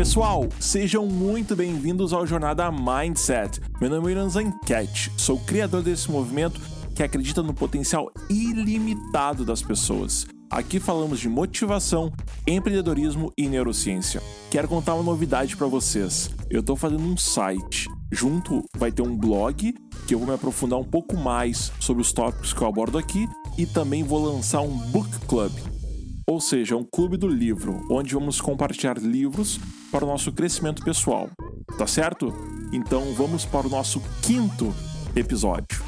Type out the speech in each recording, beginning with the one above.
Pessoal, sejam muito bem-vindos ao Jornada Mindset. Meu nome é Irã Zanquete, sou criador desse movimento que acredita no potencial ilimitado das pessoas. Aqui falamos de motivação, empreendedorismo e neurociência. Quero contar uma novidade para vocês. Eu estou fazendo um site. Junto vai ter um blog que eu vou me aprofundar um pouco mais sobre os tópicos que eu abordo aqui e também vou lançar um book club ou seja, um clube do livro, onde vamos compartilhar livros para o nosso crescimento pessoal. Tá certo? Então vamos para o nosso quinto episódio.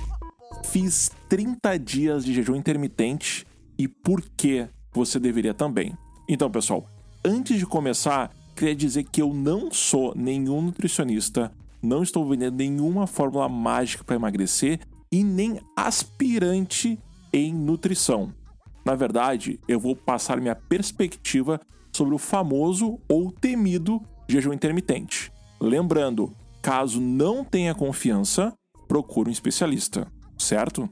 Fiz 30 dias de jejum intermitente e por que você deveria também. Então, pessoal, antes de começar, queria dizer que eu não sou nenhum nutricionista, não estou vendendo nenhuma fórmula mágica para emagrecer e nem aspirante em nutrição. Na verdade, eu vou passar minha perspectiva sobre o famoso ou temido jejum intermitente. Lembrando, caso não tenha confiança, procure um especialista, certo?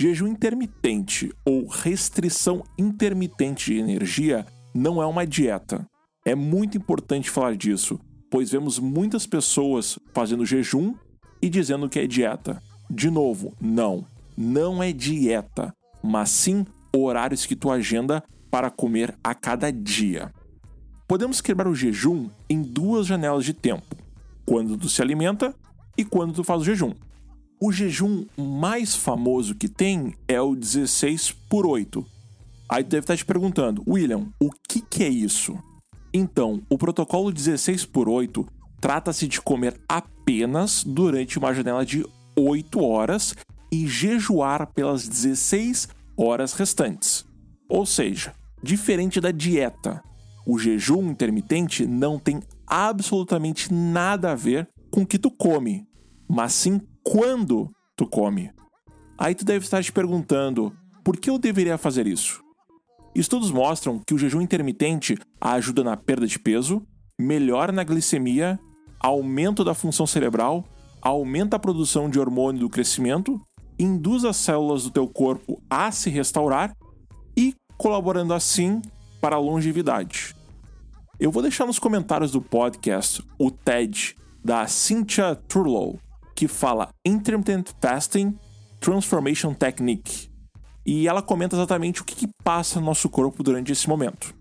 Jejum intermitente ou restrição intermitente de energia não é uma dieta. É muito importante falar disso, pois vemos muitas pessoas fazendo jejum e dizendo que é dieta. De novo, não, não é dieta, mas sim horários que tu agenda para comer a cada dia. Podemos quebrar o jejum em duas janelas de tempo: quando tu se alimenta e quando tu faz o jejum. O jejum mais famoso que tem é o 16 por 8. Aí tu deve estar te perguntando, William, o que, que é isso? Então, o protocolo 16 por 8 trata-se de comer apenas durante uma janela de 8 horas e jejuar pelas 16 horas restantes. Ou seja, diferente da dieta, o jejum intermitente não tem absolutamente nada a ver com o que tu come, mas sim quando tu come. Aí tu deve estar te perguntando: por que eu deveria fazer isso? Estudos mostram que o jejum intermitente ajuda na perda de peso, melhora na glicemia, aumento da função cerebral, aumenta a produção de hormônio do crescimento induz as células do teu corpo a se restaurar e colaborando assim para a longevidade. Eu vou deixar nos comentários do podcast o TED da Cynthia Turlow, que fala Intermittent Fasting Transformation Technique. E ela comenta exatamente o que, que passa no nosso corpo durante esse momento.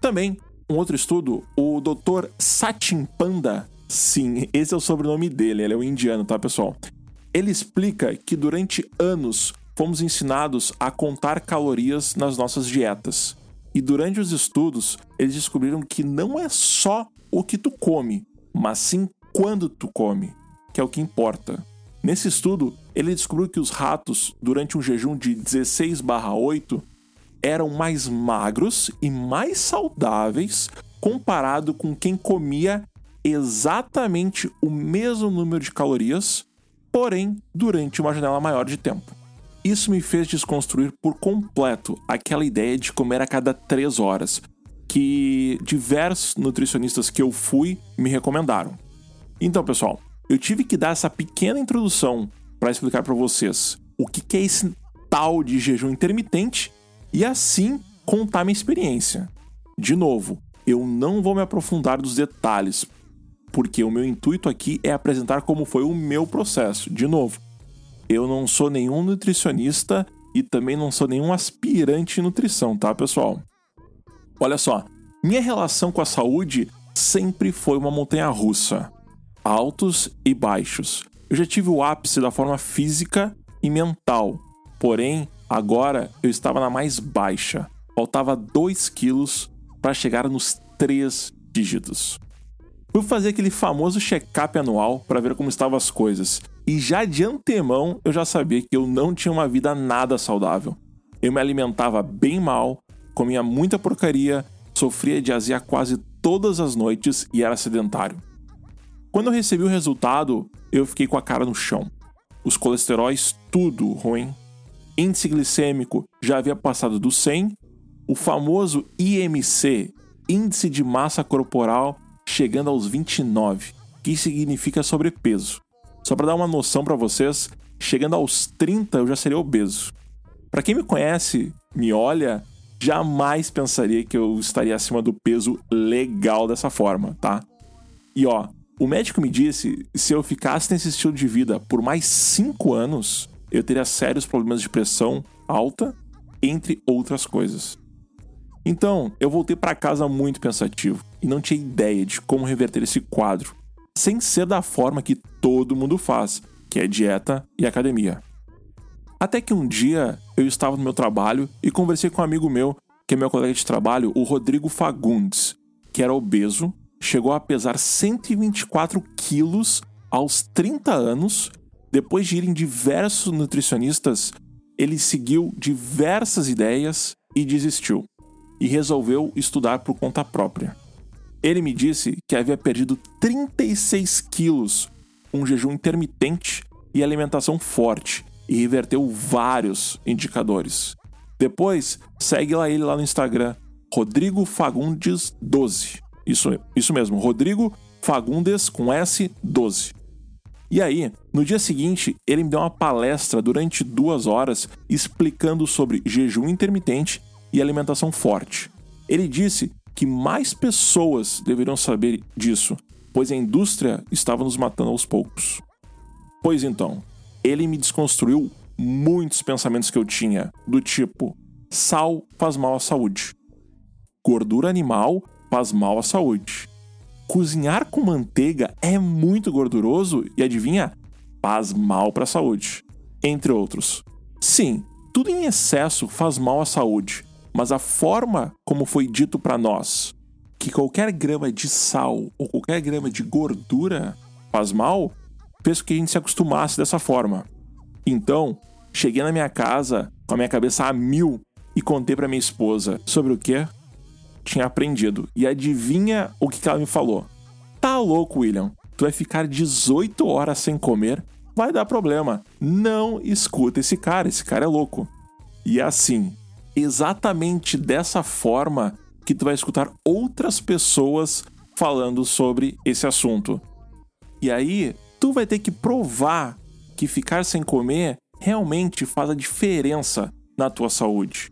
Também, um outro estudo, o Dr. Sachin Panda, sim, esse é o sobrenome dele, ele é o indiano, tá, pessoal? Ele explica que durante anos fomos ensinados a contar calorias nas nossas dietas. E durante os estudos, eles descobriram que não é só o que tu come, mas sim quando tu come, que é o que importa. Nesse estudo, ele descobriu que os ratos, durante um jejum de 16/8, eram mais magros e mais saudáveis comparado com quem comia exatamente o mesmo número de calorias porém durante uma janela maior de tempo. Isso me fez desconstruir por completo aquela ideia de comer a cada três horas, que diversos nutricionistas que eu fui me recomendaram. Então, pessoal, eu tive que dar essa pequena introdução para explicar para vocês o que é esse tal de jejum intermitente e assim contar minha experiência. De novo, eu não vou me aprofundar nos detalhes, porque o meu intuito aqui é apresentar como foi o meu processo. De novo, eu não sou nenhum nutricionista e também não sou nenhum aspirante em nutrição, tá, pessoal? Olha só, minha relação com a saúde sempre foi uma montanha russa, altos e baixos. Eu já tive o ápice da forma física e mental, porém, agora eu estava na mais baixa. Faltava 2 quilos para chegar nos 3 dígitos. Fui fazer aquele famoso check-up anual para ver como estavam as coisas. E já de antemão eu já sabia que eu não tinha uma vida nada saudável. Eu me alimentava bem mal, comia muita porcaria, sofria de azia quase todas as noites e era sedentário. Quando eu recebi o resultado, eu fiquei com a cara no chão. Os colesteróis tudo ruim. Índice glicêmico já havia passado do 100, o famoso IMC, índice de massa corporal, chegando aos 29, que significa sobrepeso. Só para dar uma noção para vocês, chegando aos 30 eu já seria obeso. Para quem me conhece, me olha, jamais pensaria que eu estaria acima do peso legal dessa forma, tá? E ó, o médico me disse se eu ficasse nesse estilo de vida por mais 5 anos, eu teria sérios problemas de pressão alta, entre outras coisas. Então, eu voltei para casa muito pensativo e não tinha ideia de como reverter esse quadro, sem ser da forma que todo mundo faz, que é dieta e academia. Até que um dia eu estava no meu trabalho e conversei com um amigo meu, que é meu colega de trabalho, o Rodrigo Fagundes, que era obeso, chegou a pesar 124 quilos aos 30 anos. Depois de ir em diversos nutricionistas, ele seguiu diversas ideias e desistiu, e resolveu estudar por conta própria. Ele me disse que havia perdido 36 quilos com um jejum intermitente e alimentação forte, e reverteu vários indicadores. Depois, segue lá ele lá no Instagram, Rodrigo Fagundes 12. Isso, isso mesmo, Rodrigo Fagundes com S 12. E aí, no dia seguinte, ele me deu uma palestra durante duas horas explicando sobre jejum intermitente e alimentação forte. Ele disse que mais pessoas deveriam saber disso, pois a indústria estava nos matando aos poucos. Pois então, ele me desconstruiu muitos pensamentos que eu tinha, do tipo: sal faz mal à saúde, gordura animal faz mal à saúde, cozinhar com manteiga é muito gorduroso e adivinha? Faz mal para a saúde, entre outros. Sim, tudo em excesso faz mal à saúde, mas a forma como foi dito para nós que qualquer grama de sal ou qualquer grama de gordura faz mal fez com que a gente se acostumasse dessa forma. Então, cheguei na minha casa com a minha cabeça a mil e contei para minha esposa sobre o que tinha aprendido. E adivinha o que ela me falou? Tá louco, William? Tu vai ficar 18 horas sem comer? Vai dar problema. Não escuta esse cara, esse cara é louco. E assim, exatamente dessa forma que tu vai escutar outras pessoas falando sobre esse assunto. E aí, tu vai ter que provar que ficar sem comer realmente faz a diferença na tua saúde.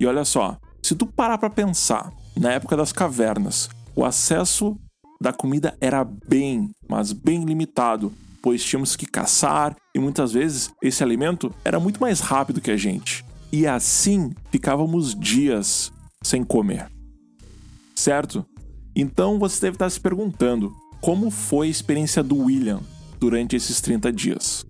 E olha só, se tu parar para pensar, na época das cavernas, o acesso da comida era bem, mas bem limitado, pois tínhamos que caçar e muitas vezes esse alimento era muito mais rápido que a gente. E assim ficávamos dias sem comer. Certo? Então você deve estar se perguntando: como foi a experiência do William durante esses 30 dias.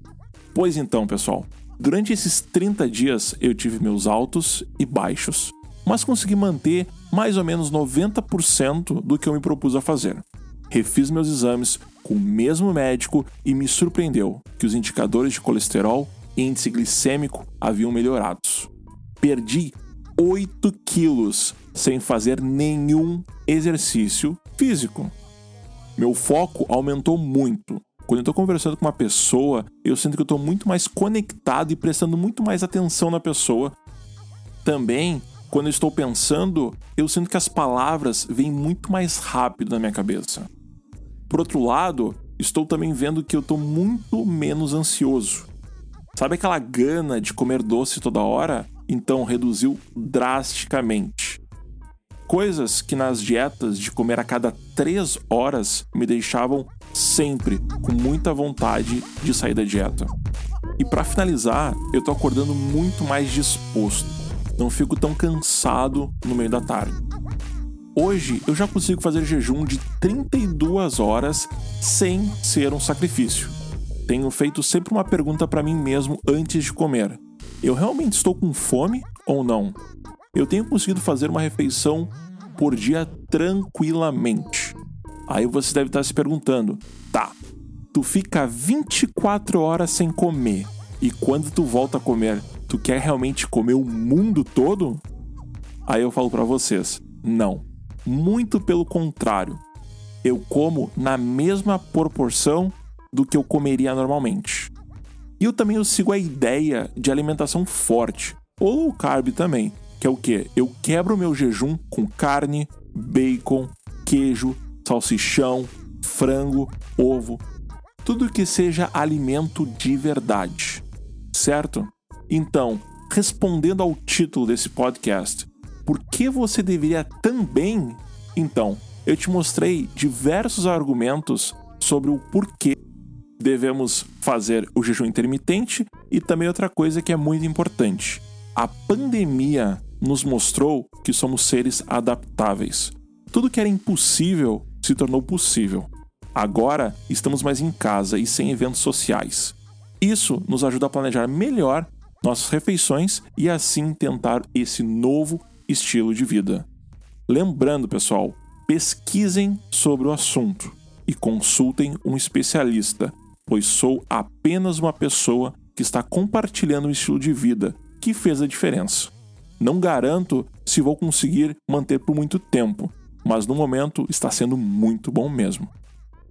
Pois então, pessoal, durante esses 30 dias eu tive meus altos e baixos, mas consegui manter mais ou menos 90% do que eu me propus a fazer. Refiz meus exames com o mesmo médico e me surpreendeu que os indicadores de colesterol e índice glicêmico haviam melhorados. Perdi 8 quilos sem fazer nenhum exercício físico. Meu foco aumentou muito quando eu tô conversando com uma pessoa, eu sinto que eu tô muito mais conectado e prestando muito mais atenção na pessoa. Também, quando eu estou pensando, eu sinto que as palavras vêm muito mais rápido na minha cabeça. Por outro lado, estou também vendo que eu tô muito menos ansioso. Sabe aquela gana de comer doce toda hora? Então reduziu drasticamente. Coisas que nas dietas de comer a cada três horas me deixavam sempre com muita vontade de sair da dieta. E para finalizar, eu tô acordando muito mais disposto. Não fico tão cansado no meio da tarde. Hoje eu já consigo fazer jejum de 32 horas sem ser um sacrifício. Tenho feito sempre uma pergunta para mim mesmo antes de comer: eu realmente estou com fome ou não? Eu tenho conseguido fazer uma refeição por dia tranquilamente. Aí você deve estar se perguntando: tá, tu fica 24 horas sem comer e quando tu volta a comer, tu quer realmente comer o mundo todo? Aí eu falo para vocês: não. Muito pelo contrário. Eu como na mesma proporção do que eu comeria normalmente. E eu também eu sigo a ideia de alimentação forte, ou low carb também, que é o que? Eu quebro meu jejum com carne, bacon, queijo, salsichão, frango, ovo, tudo que seja alimento de verdade, certo? Então, respondendo ao título desse podcast, por que você deveria também? Então, eu te mostrei diversos argumentos sobre o porquê devemos fazer o jejum intermitente e também outra coisa que é muito importante. A pandemia nos mostrou que somos seres adaptáveis. Tudo que era impossível se tornou possível. Agora estamos mais em casa e sem eventos sociais. Isso nos ajuda a planejar melhor nossas refeições e assim tentar esse novo estilo de vida. Lembrando, pessoal, pesquisem sobre o assunto e consultem um especialista, pois sou apenas uma pessoa que está compartilhando um estilo de vida que fez a diferença. Não garanto se vou conseguir manter por muito tempo, mas no momento está sendo muito bom mesmo.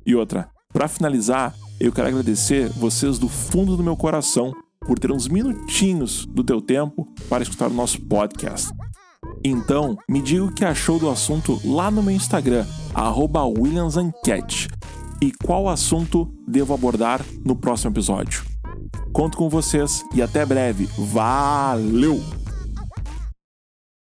E outra, para finalizar, eu quero agradecer vocês do fundo do meu coração por ter uns minutinhos do teu tempo para escutar o nosso podcast. Então, me diga o que achou do assunto lá no meu Instagram, WilliamsAnquete, e qual assunto devo abordar no próximo episódio. Conto com vocês e até breve. Valeu!